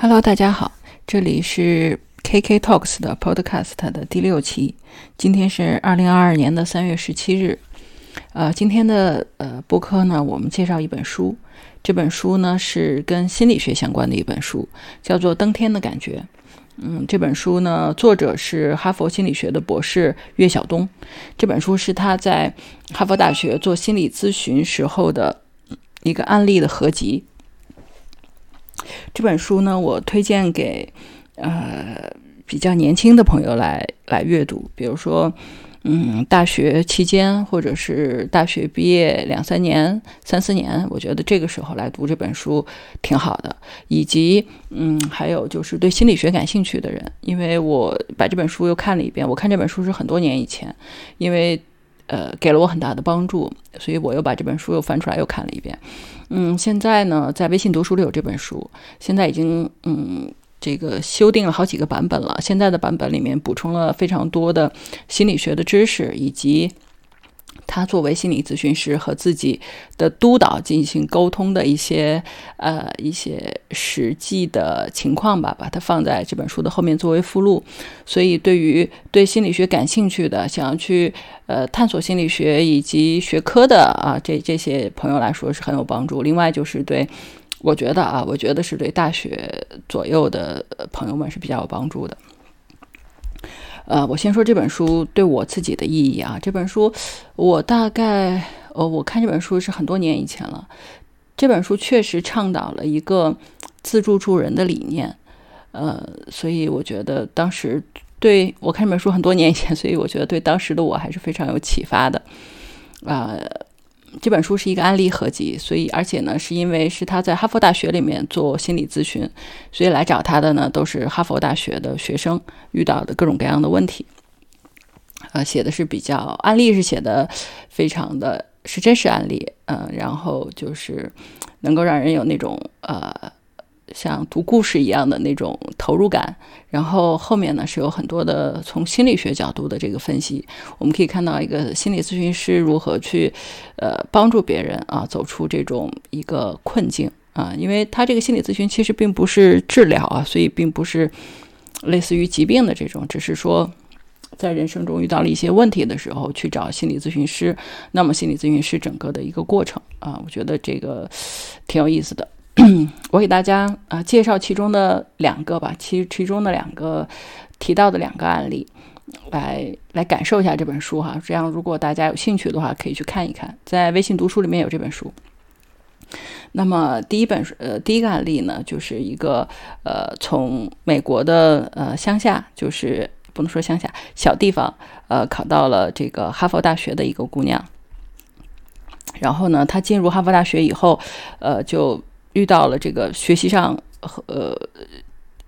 Hello，大家好，这里是 KK Talks 的 Podcast 的第六期。今天是二零二二年的三月十七日。呃，今天的呃播客呢，我们介绍一本书。这本书呢是跟心理学相关的一本书，叫做《登天的感觉》。嗯，这本书呢，作者是哈佛心理学的博士岳晓东。这本书是他在哈佛大学做心理咨询时候的一个案例的合集。这本书呢，我推荐给呃比较年轻的朋友来来阅读，比如说，嗯，大学期间或者是大学毕业两三年、三四年，我觉得这个时候来读这本书挺好的。以及，嗯，还有就是对心理学感兴趣的人，因为我把这本书又看了一遍，我看这本书是很多年以前，因为。呃，给了我很大的帮助，所以我又把这本书又翻出来又看了一遍。嗯，现在呢，在微信读书里有这本书，现在已经嗯，这个修订了好几个版本了。现在的版本里面补充了非常多的心理学的知识以及。他作为心理咨询师和自己的督导进行沟通的一些呃一些实际的情况吧，把它放在这本书的后面作为附录。所以，对于对心理学感兴趣的、想要去呃探索心理学以及学科的啊这这些朋友来说是很有帮助。另外，就是对我觉得啊，我觉得是对大学左右的朋友们是比较有帮助的。呃，我先说这本书对我自己的意义啊。这本书，我大概呃，我看这本书是很多年以前了。这本书确实倡导了一个自助助人的理念，呃，所以我觉得当时对我看这本书很多年以前，所以我觉得对当时的我还是非常有启发的，啊。这本书是一个案例合集，所以而且呢，是因为是他在哈佛大学里面做心理咨询，所以来找他的呢都是哈佛大学的学生遇到的各种各样的问题。呃，写的是比较案例是写的非常的是真实案例，嗯，然后就是能够让人有那种呃。像读故事一样的那种投入感，然后后面呢是有很多的从心理学角度的这个分析，我们可以看到一个心理咨询师如何去，呃，帮助别人啊走出这种一个困境啊，因为他这个心理咨询其实并不是治疗啊，所以并不是类似于疾病的这种，只是说在人生中遇到了一些问题的时候去找心理咨询师，那么心理咨询师整个的一个过程啊，我觉得这个挺有意思的。我给大家啊介绍其中的两个吧，其其中的两个提到的两个案例，来来感受一下这本书哈。这样如果大家有兴趣的话，可以去看一看，在微信读书里面有这本书。那么第一本呃第一个案例呢，就是一个呃从美国的呃乡下，就是不能说乡下小地方，呃考到了这个哈佛大学的一个姑娘。然后呢，她进入哈佛大学以后，呃就。遇到了这个学习上和呃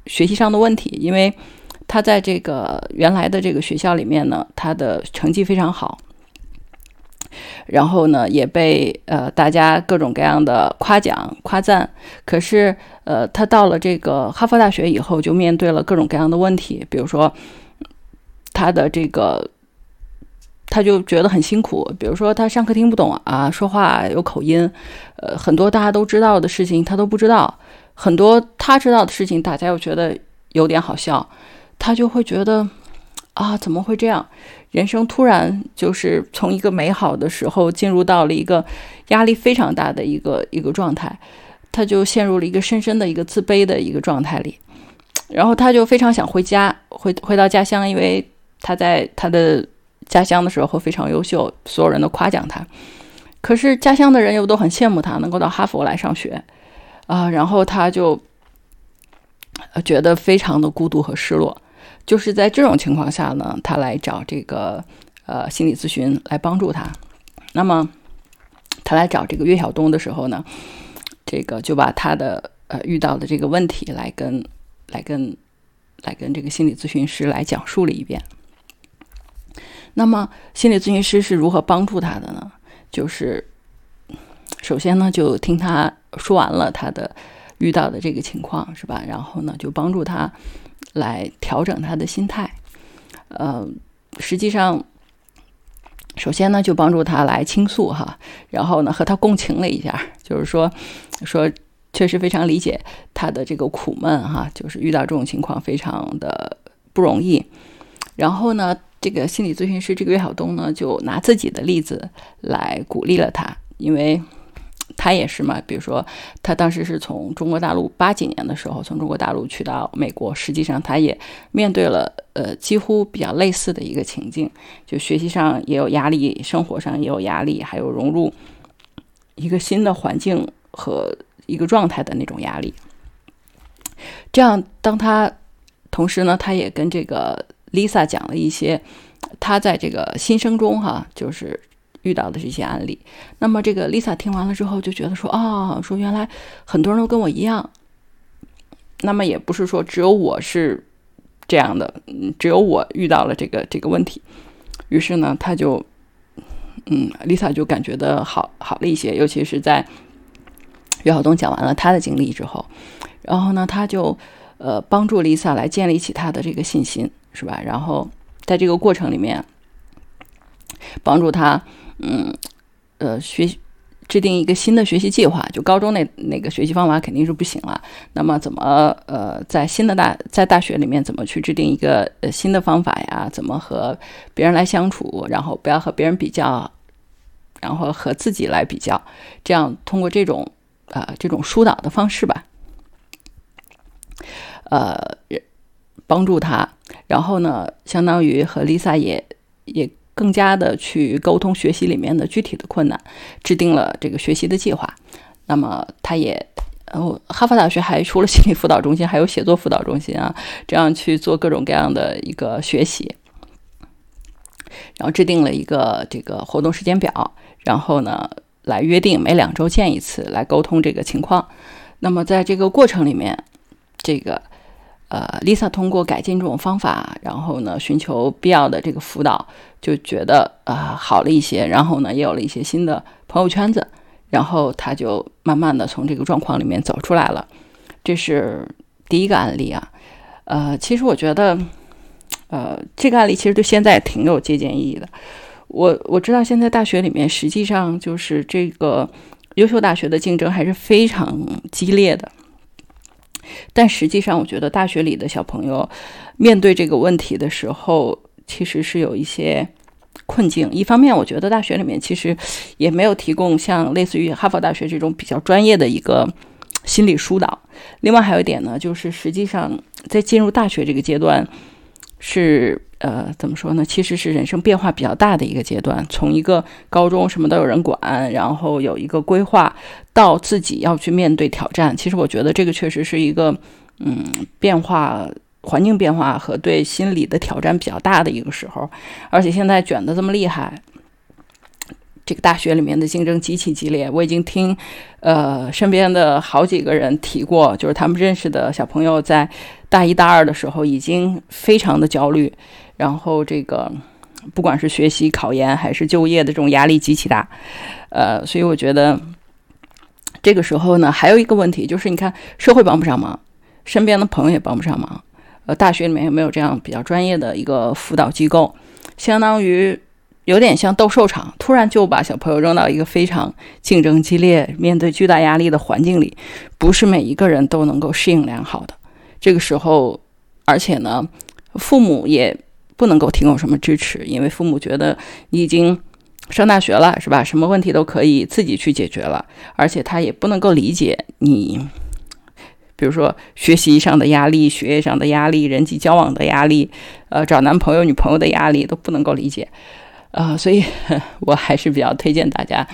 学习上的问题，因为他在这个原来的这个学校里面呢，他的成绩非常好，然后呢也被呃大家各种各样的夸奖夸赞。可是呃他到了这个哈佛大学以后，就面对了各种各样的问题，比如说他的这个。他就觉得很辛苦，比如说他上课听不懂啊，说话有口音，呃，很多大家都知道的事情他都不知道，很多他知道的事情大家又觉得有点好笑，他就会觉得啊，怎么会这样？人生突然就是从一个美好的时候进入到了一个压力非常大的一个一个状态，他就陷入了一个深深的一个自卑的一个状态里，然后他就非常想回家，回回到家乡，因为他在他的。家乡的时候非常优秀，所有人都夸奖他。可是家乡的人又都很羡慕他能够到哈佛来上学啊，然后他就觉得非常的孤独和失落。就是在这种情况下呢，他来找这个呃心理咨询来帮助他。那么他来找这个岳晓东的时候呢，这个就把他的呃遇到的这个问题来跟来跟来跟这个心理咨询师来讲述了一遍。那么，心理咨询师是如何帮助他的呢？就是首先呢，就听他说完了他的遇到的这个情况，是吧？然后呢，就帮助他来调整他的心态。呃，实际上，首先呢，就帮助他来倾诉哈，然后呢，和他共情了一下，就是说，说确实非常理解他的这个苦闷哈，就是遇到这种情况非常的不容易。然后呢，这个心理咨询师这个岳晓东呢，就拿自己的例子来鼓励了他，因为他也是嘛。比如说，他当时是从中国大陆八几年的时候从中国大陆去到美国，实际上他也面对了呃几乎比较类似的一个情境，就学习上也有压力，生活上也有压力，还有融入一个新的环境和。一个状态的那种压力，这样，当他同时呢，他也跟这个 Lisa 讲了一些她在这个新生中哈，就是遇到的这些案例。那么，这个 Lisa 听完了之后就觉得说啊，说原来很多人都跟我一样。那么也不是说只有我是这样的，嗯，只有我遇到了这个这个问题。于是呢，他就嗯，Lisa 就感觉的好好了一些，尤其是在。岳晓东讲完了他的经历之后，然后呢，他就呃帮助 Lisa 来建立起他的这个信心，是吧？然后在这个过程里面，帮助他嗯呃学制定一个新的学习计划。就高中那那个学习方法肯定是不行了，那么怎么呃在新的大在大学里面怎么去制定一个呃新的方法呀？怎么和别人来相处？然后不要和别人比较，然后和自己来比较，这样通过这种。呃，这种疏导的方式吧，呃，帮助他，然后呢，相当于和 Lisa 也也更加的去沟通学习里面的具体的困难，制定了这个学习的计划。那么，他也，呃，哈佛大学还除了心理辅导中心，还有写作辅导中心啊，这样去做各种各样的一个学习，然后制定了一个这个活动时间表，然后呢。来约定每两周见一次，来沟通这个情况。那么在这个过程里面，这个呃，Lisa 通过改进这种方法，然后呢，寻求必要的这个辅导，就觉得啊好了一些。然后呢，也有了一些新的朋友圈子，然后他就慢慢的从这个状况里面走出来了。这是第一个案例啊。呃，其实我觉得，呃，这个案例其实对现在挺有借鉴意义的。我我知道现在大学里面实际上就是这个优秀大学的竞争还是非常激烈的，但实际上我觉得大学里的小朋友面对这个问题的时候，其实是有一些困境。一方面，我觉得大学里面其实也没有提供像类似于哈佛大学这种比较专业的一个心理疏导。另外还有一点呢，就是实际上在进入大学这个阶段是。呃，怎么说呢？其实是人生变化比较大的一个阶段，从一个高中什么都有人管，然后有一个规划，到自己要去面对挑战。其实我觉得这个确实是一个，嗯，变化、环境变化和对心理的挑战比较大的一个时候。而且现在卷的这么厉害，这个大学里面的竞争极其激烈。我已经听，呃，身边的好几个人提过，就是他们认识的小朋友在大一大二的时候已经非常的焦虑。然后这个，不管是学习、考研还是就业的这种压力极其大，呃，所以我觉得这个时候呢，还有一个问题就是，你看社会帮不上忙，身边的朋友也帮不上忙，呃，大学里面有没有这样比较专业的一个辅导机构？相当于有点像斗兽场，突然就把小朋友扔到一个非常竞争激烈、面对巨大压力的环境里，不是每一个人都能够适应良好的。这个时候，而且呢，父母也。不能够提供什么支持，因为父母觉得你已经上大学了，是吧？什么问题都可以自己去解决了，而且他也不能够理解你，比如说学习上的压力、学业上的压力、人际交往的压力，呃，找男朋友、女朋友的压力都不能够理解，啊，所以 我还是比较推荐大家，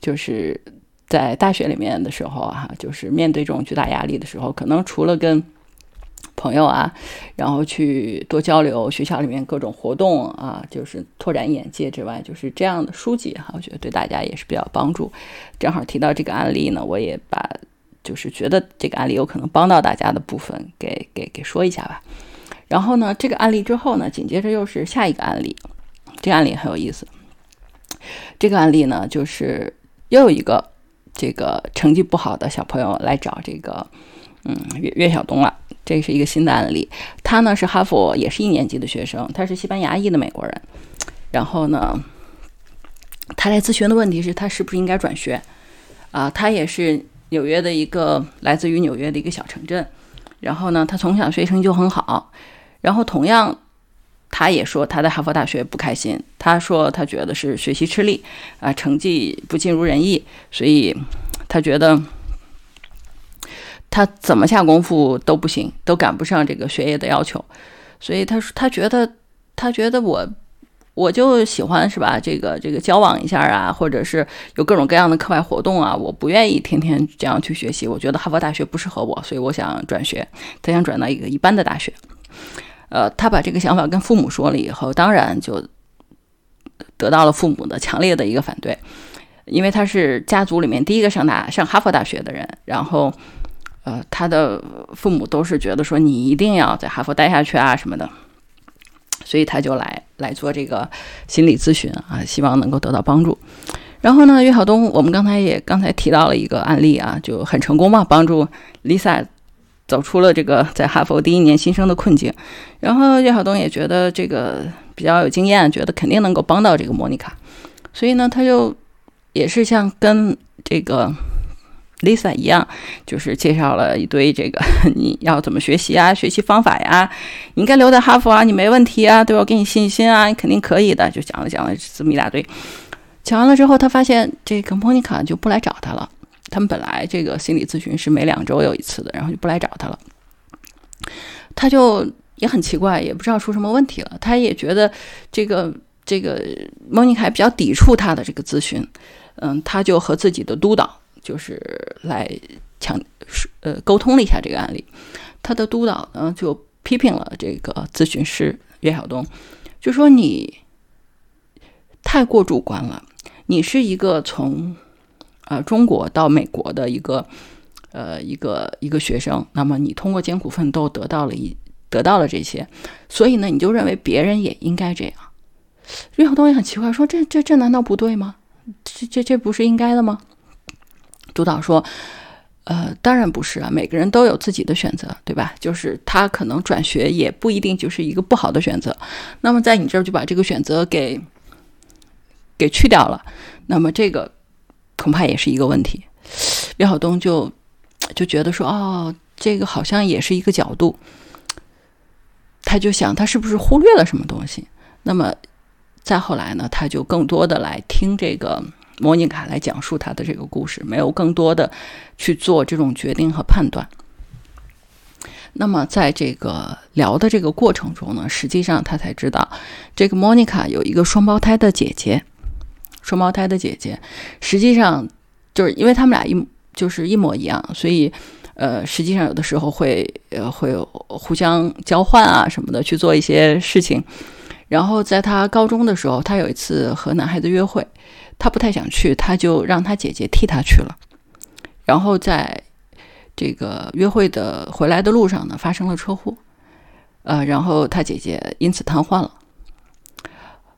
就是在大学里面的时候啊，就是面对这种巨大压力的时候，可能除了跟朋友啊，然后去多交流学校里面各种活动啊，就是拓展眼界之外，就是这样的书籍哈，我觉得对大家也是比较帮助。正好提到这个案例呢，我也把就是觉得这个案例有可能帮到大家的部分给给给说一下吧。然后呢，这个案例之后呢，紧接着又是下一个案例，这个案例很有意思。这个案例呢，就是又有一个这个成绩不好的小朋友来找这个嗯岳岳晓东了。这是一个新的案例，他呢是哈佛也是一年级的学生，他是西班牙裔的美国人。然后呢，他来咨询的问题是他是不是应该转学啊？他也是纽约的一个来自于纽约的一个小城镇。然后呢，他从小学习成绩就很好。然后同样，他也说他在哈佛大学不开心。他说他觉得是学习吃力啊，成绩不尽如人意，所以他觉得他怎么下功夫都不行，都赶不上这个学业的要求。所以他说他觉得他觉得我我就喜欢是吧？这个这个交往一下啊，或者是有各种各样的课外活动啊，我不愿意天天这样去学习。我觉得哈佛大学不适合我，所以我想转学。他想转到一个一般的大学。呃，他把这个想法跟父母说了以后，当然就得到了父母的强烈的一个反对，因为他是家族里面第一个上大上哈佛大学的人，然后，呃，他的父母都是觉得说你一定要在哈佛待下去啊什么的，所以他就来来做这个心理咨询啊，希望能够得到帮助。然后呢，岳晓东，我们刚才也刚才提到了一个案例啊，就很成功嘛，帮助 Lisa。走出了这个在哈佛第一年新生的困境，然后岳晓东也觉得这个比较有经验，觉得肯定能够帮到这个莫妮卡，所以呢，他就也是像跟这个 Lisa 一样，就是介绍了一堆这个 你要怎么学习啊，学习方法呀，你应该留在哈佛啊，你没问题啊，对我给你信心啊，你肯定可以的，就讲了讲了这么一大堆。讲完了之后，他发现这个莫妮卡就不来找他了。他们本来这个心理咨询是每两周有一次的，然后就不来找他了。他就也很奇怪，也不知道出什么问题了。他也觉得这个这个莫妮卡比较抵触他的这个咨询，嗯，他就和自己的督导就是来强呃沟通了一下这个案例。他的督导呢就批评了这个咨询师岳晓东，就说你太过主观了，你是一个从。呃，中国到美国的一个，呃，一个一个学生，那么你通过艰苦奋斗得到了一得到了这些，所以呢，你就认为别人也应该这样。岳晓东也很奇怪，说这这这难道不对吗？这这这不是应该的吗？督导说，呃，当然不是啊，每个人都有自己的选择，对吧？就是他可能转学也不一定就是一个不好的选择。那么在你这儿就把这个选择给给去掉了，那么这个。恐怕也是一个问题，刘晓东就就觉得说，哦，这个好像也是一个角度。他就想，他是不是忽略了什么东西？那么再后来呢，他就更多的来听这个莫妮卡来讲述他的这个故事，没有更多的去做这种决定和判断。那么在这个聊的这个过程中呢，实际上他才知道，这个莫妮卡有一个双胞胎的姐姐。双胞胎的姐姐，实际上就是因为他们俩一就是一模一样，所以呃，实际上有的时候会呃会互相交换啊什么的去做一些事情。然后在他高中的时候，他有一次和男孩子约会，他不太想去，他就让他姐姐替他去了。然后在这个约会的回来的路上呢，发生了车祸，呃，然后他姐姐因此瘫痪了。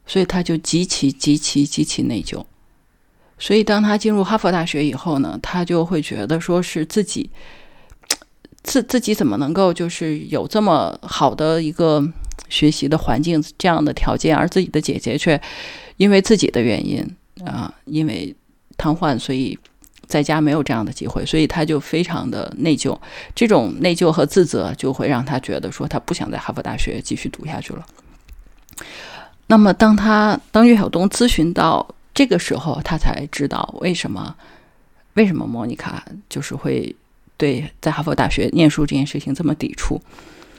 所以他就极其极其极其内疚，所以当他进入哈佛大学以后呢，他就会觉得说是自己自自己怎么能够就是有这么好的一个学习的环境这样的条件，而自己的姐姐却因为自己的原因啊，因为瘫痪，所以在家没有这样的机会，所以他就非常的内疚。这种内疚和自责就会让他觉得说他不想在哈佛大学继续读下去了。那么，当他当岳晓东咨询到这个时候，他才知道为什么为什么莫妮卡就是会对在哈佛大学念书这件事情这么抵触。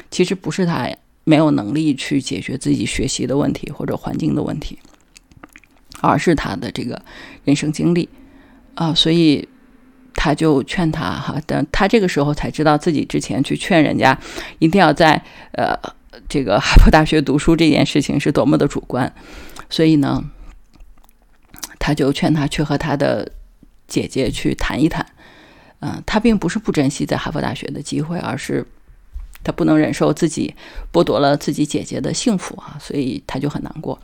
其实不是他没有能力去解决自己学习的问题或者环境的问题，而是他的这个人生经历啊。所以他就劝他哈，等他这个时候才知道自己之前去劝人家一定要在呃。这个哈佛大学读书这件事情是多么的主观，所以呢，他就劝他去和他的姐姐去谈一谈。嗯，他并不是不珍惜在哈佛大学的机会，而是他不能忍受自己剥夺了自己姐姐的幸福啊，所以他就很难过。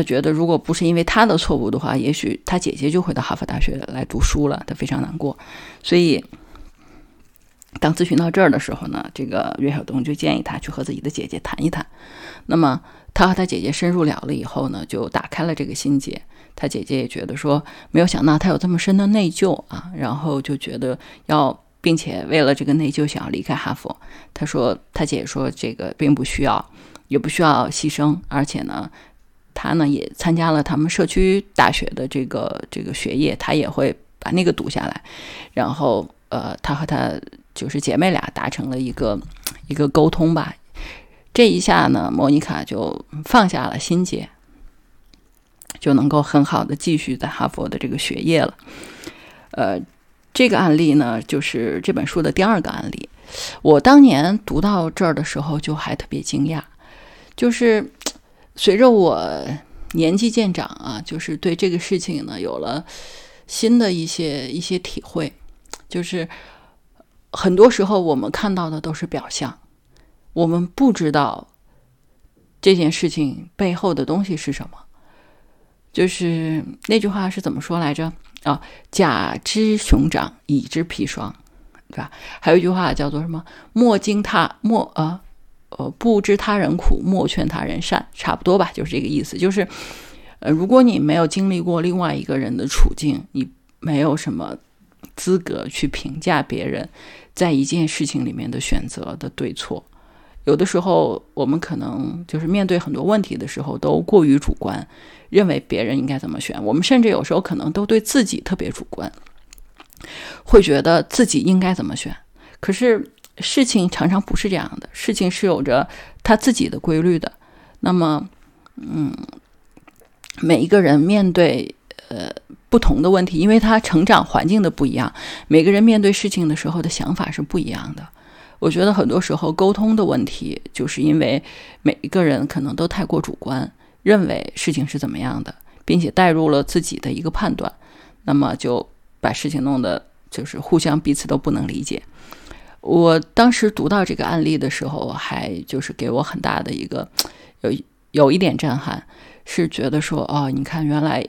他觉得如果不是因为他的错误的话，也许他姐姐就会到哈佛大学来读书了。他非常难过，所以。当咨询到这儿的时候呢，这个岳晓东就建议他去和自己的姐姐谈一谈。那么他和他姐姐深入聊了以后呢，就打开了这个心结。他姐姐也觉得说，没有想到他有这么深的内疚啊，然后就觉得要，并且为了这个内疚想要离开哈佛。他说，他姐姐说这个并不需要，也不需要牺牲，而且呢，他呢也参加了他们社区大学的这个这个学业，他也会把那个读下来。然后，呃，他和他就是姐妹俩达成了一个一个沟通吧。这一下呢，莫妮卡就放下了心结，就能够很好的继续在哈佛的这个学业了。呃，这个案例呢，就是这本书的第二个案例。我当年读到这儿的时候，就还特别惊讶，就是随着我年纪渐长啊，就是对这个事情呢有了新的一些一些体会，就是很多时候我们看到的都是表象。我们不知道这件事情背后的东西是什么，就是那句话是怎么说来着？啊，甲之熊掌，乙之砒霜，对吧？还有一句话叫做什么？莫惊他莫呃呃不知他人苦，莫劝他人善，差不多吧，就是这个意思。就是呃，如果你没有经历过另外一个人的处境，你没有什么资格去评价别人在一件事情里面的选择的对错。有的时候，我们可能就是面对很多问题的时候，都过于主观，认为别人应该怎么选。我们甚至有时候可能都对自己特别主观，会觉得自己应该怎么选。可是事情常常不是这样的，事情是有着他自己的规律的。那么，嗯，每一个人面对呃不同的问题，因为他成长环境的不一样，每个人面对事情的时候的想法是不一样的。我觉得很多时候沟通的问题，就是因为每一个人可能都太过主观，认为事情是怎么样的，并且带入了自己的一个判断，那么就把事情弄得就是互相彼此都不能理解。我当时读到这个案例的时候，还就是给我很大的一个有有一点震撼，是觉得说哦，你看原来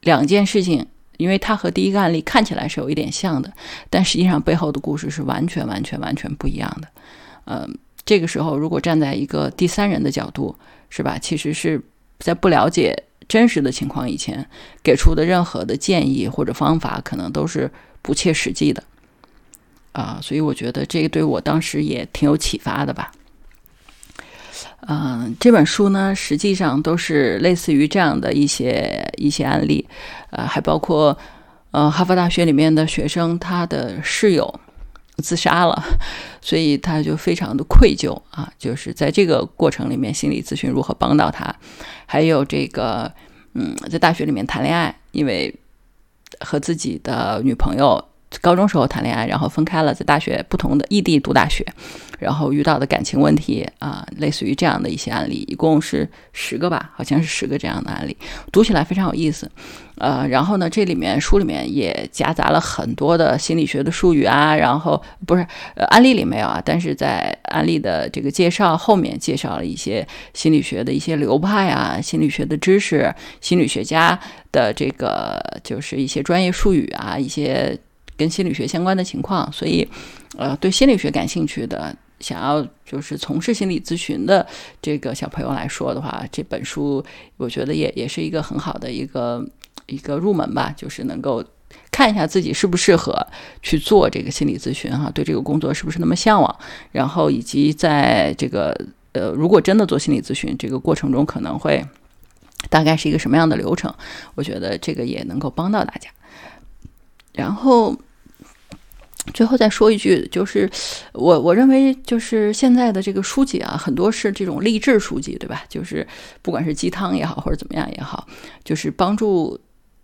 两件事情。因为它和第一个案例看起来是有一点像的，但实际上背后的故事是完全、完全、完全不一样的。呃，这个时候如果站在一个第三人的角度，是吧？其实是在不了解真实的情况以前，给出的任何的建议或者方法，可能都是不切实际的。啊，所以我觉得这个对我当时也挺有启发的吧。嗯，这本书呢，实际上都是类似于这样的一些一些案例，呃，还包括呃，哈佛大学里面的学生，他的室友自杀了，所以他就非常的愧疚啊，就是在这个过程里面，心理咨询如何帮到他，还有这个嗯，在大学里面谈恋爱，因为和自己的女朋友。高中时候谈恋爱，然后分开了，在大学不同的异地读大学，然后遇到的感情问题啊，类似于这样的一些案例，一共是十个吧，好像是十个这样的案例，读起来非常有意思。呃，然后呢，这里面书里面也夹杂了很多的心理学的术语啊，然后不是呃案例里没有啊，但是在案例的这个介绍后面介绍了一些心理学的一些流派啊，心理学的知识，心理学家的这个就是一些专业术语啊，一些。跟心理学相关的情况，所以，呃，对心理学感兴趣的，想要就是从事心理咨询的这个小朋友来说的话，这本书我觉得也也是一个很好的一个一个入门吧，就是能够看一下自己适不适合去做这个心理咨询哈，对这个工作是不是那么向往，然后以及在这个呃，如果真的做心理咨询这个过程中，可能会大概是一个什么样的流程，我觉得这个也能够帮到大家。然后，最后再说一句，就是我我认为，就是现在的这个书籍啊，很多是这种励志书籍，对吧？就是不管是鸡汤也好，或者怎么样也好，就是帮助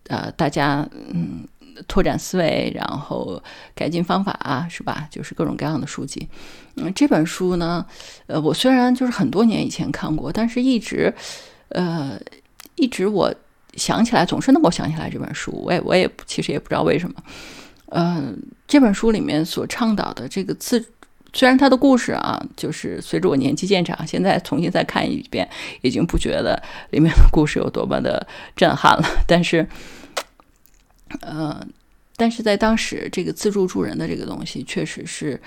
呃大家嗯拓展思维，然后改进方法啊，是吧？就是各种各样的书籍。嗯，这本书呢，呃，我虽然就是很多年以前看过，但是一直呃一直我。想起来总是能够想起来这本书，我也我也其实也不知道为什么。嗯，这本书里面所倡导的这个自，虽然它的故事啊，就是随着我年纪渐长，现在重新再看一遍，已经不觉得里面的故事有多么的震撼了。但是，呃，但是在当时，这个自助助人的这个东西，确实是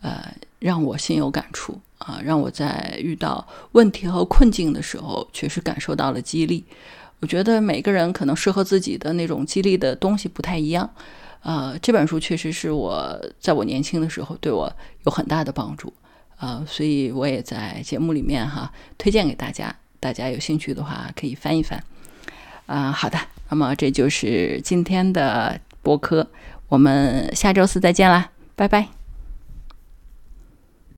呃让我心有感触啊，让我在遇到问题和困境的时候，确实感受到了激励。我觉得每个人可能适合自己的那种激励的东西不太一样。呃，这本书确实是我在我年轻的时候对我有很大的帮助。呃，所以我也在节目里面哈推荐给大家，大家有兴趣的话可以翻一翻。啊，好的，那么这就是今天的播客，我们下周四再见啦，拜拜。